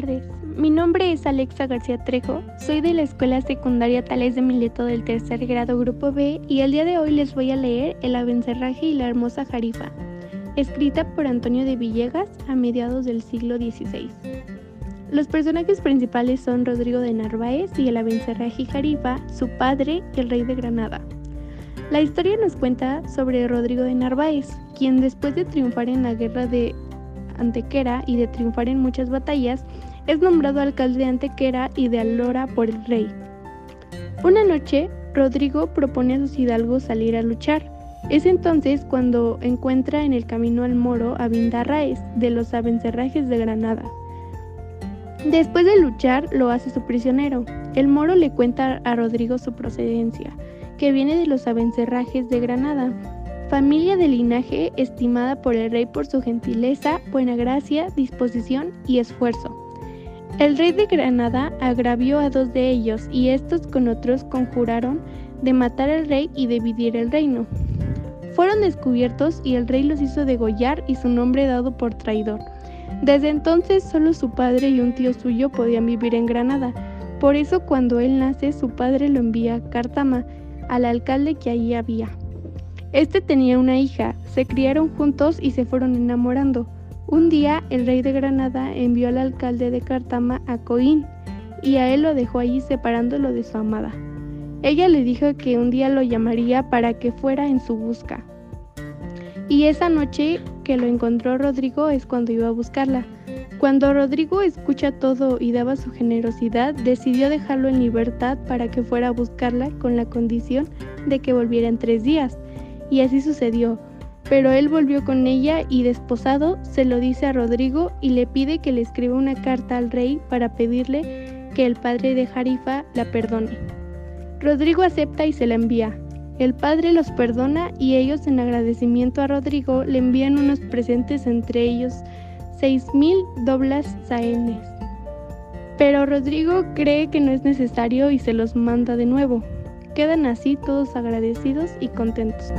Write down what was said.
tardes, mi nombre es Alexa García Trejo, soy de la Escuela Secundaria Tales de Mileto del tercer grado Grupo B y el día de hoy les voy a leer El Abencerraje y la Hermosa Jarifa, escrita por Antonio de Villegas a mediados del siglo XVI. Los personajes principales son Rodrigo de Narváez y el Abencerraje Jarifa, su padre y el rey de Granada. La historia nos cuenta sobre Rodrigo de Narváez, quien después de triunfar en la guerra de Antequera y de triunfar en muchas batallas, es nombrado alcalde de Antequera y de Alora por el rey. Una noche, Rodrigo propone a sus hidalgos salir a luchar. Es entonces cuando encuentra en el camino al moro a Vindarraes de los Abencerrajes de Granada. Después de luchar, lo hace su prisionero. El moro le cuenta a Rodrigo su procedencia, que viene de los Abencerrajes de Granada, familia de linaje estimada por el rey por su gentileza, buena gracia, disposición y esfuerzo. El rey de Granada agravió a dos de ellos y estos con otros conjuraron de matar al rey y dividir el reino. Fueron descubiertos y el rey los hizo degollar y su nombre dado por traidor. Desde entonces solo su padre y un tío suyo podían vivir en Granada. Por eso cuando él nace su padre lo envía a Cártama, al alcalde que allí había. Este tenía una hija, se criaron juntos y se fueron enamorando. Un día el rey de Granada envió al alcalde de Cartama a Coín y a él lo dejó allí separándolo de su amada. Ella le dijo que un día lo llamaría para que fuera en su busca. Y esa noche que lo encontró Rodrigo es cuando iba a buscarla. Cuando Rodrigo escucha todo y daba su generosidad, decidió dejarlo en libertad para que fuera a buscarla con la condición de que volviera en tres días. Y así sucedió. Pero él volvió con ella y desposado se lo dice a Rodrigo y le pide que le escriba una carta al rey para pedirle que el padre de Jarifa la perdone. Rodrigo acepta y se la envía. El padre los perdona y ellos en agradecimiento a Rodrigo le envían unos presentes entre ellos seis mil doblas saenes. Pero Rodrigo cree que no es necesario y se los manda de nuevo. Quedan así todos agradecidos y contentos.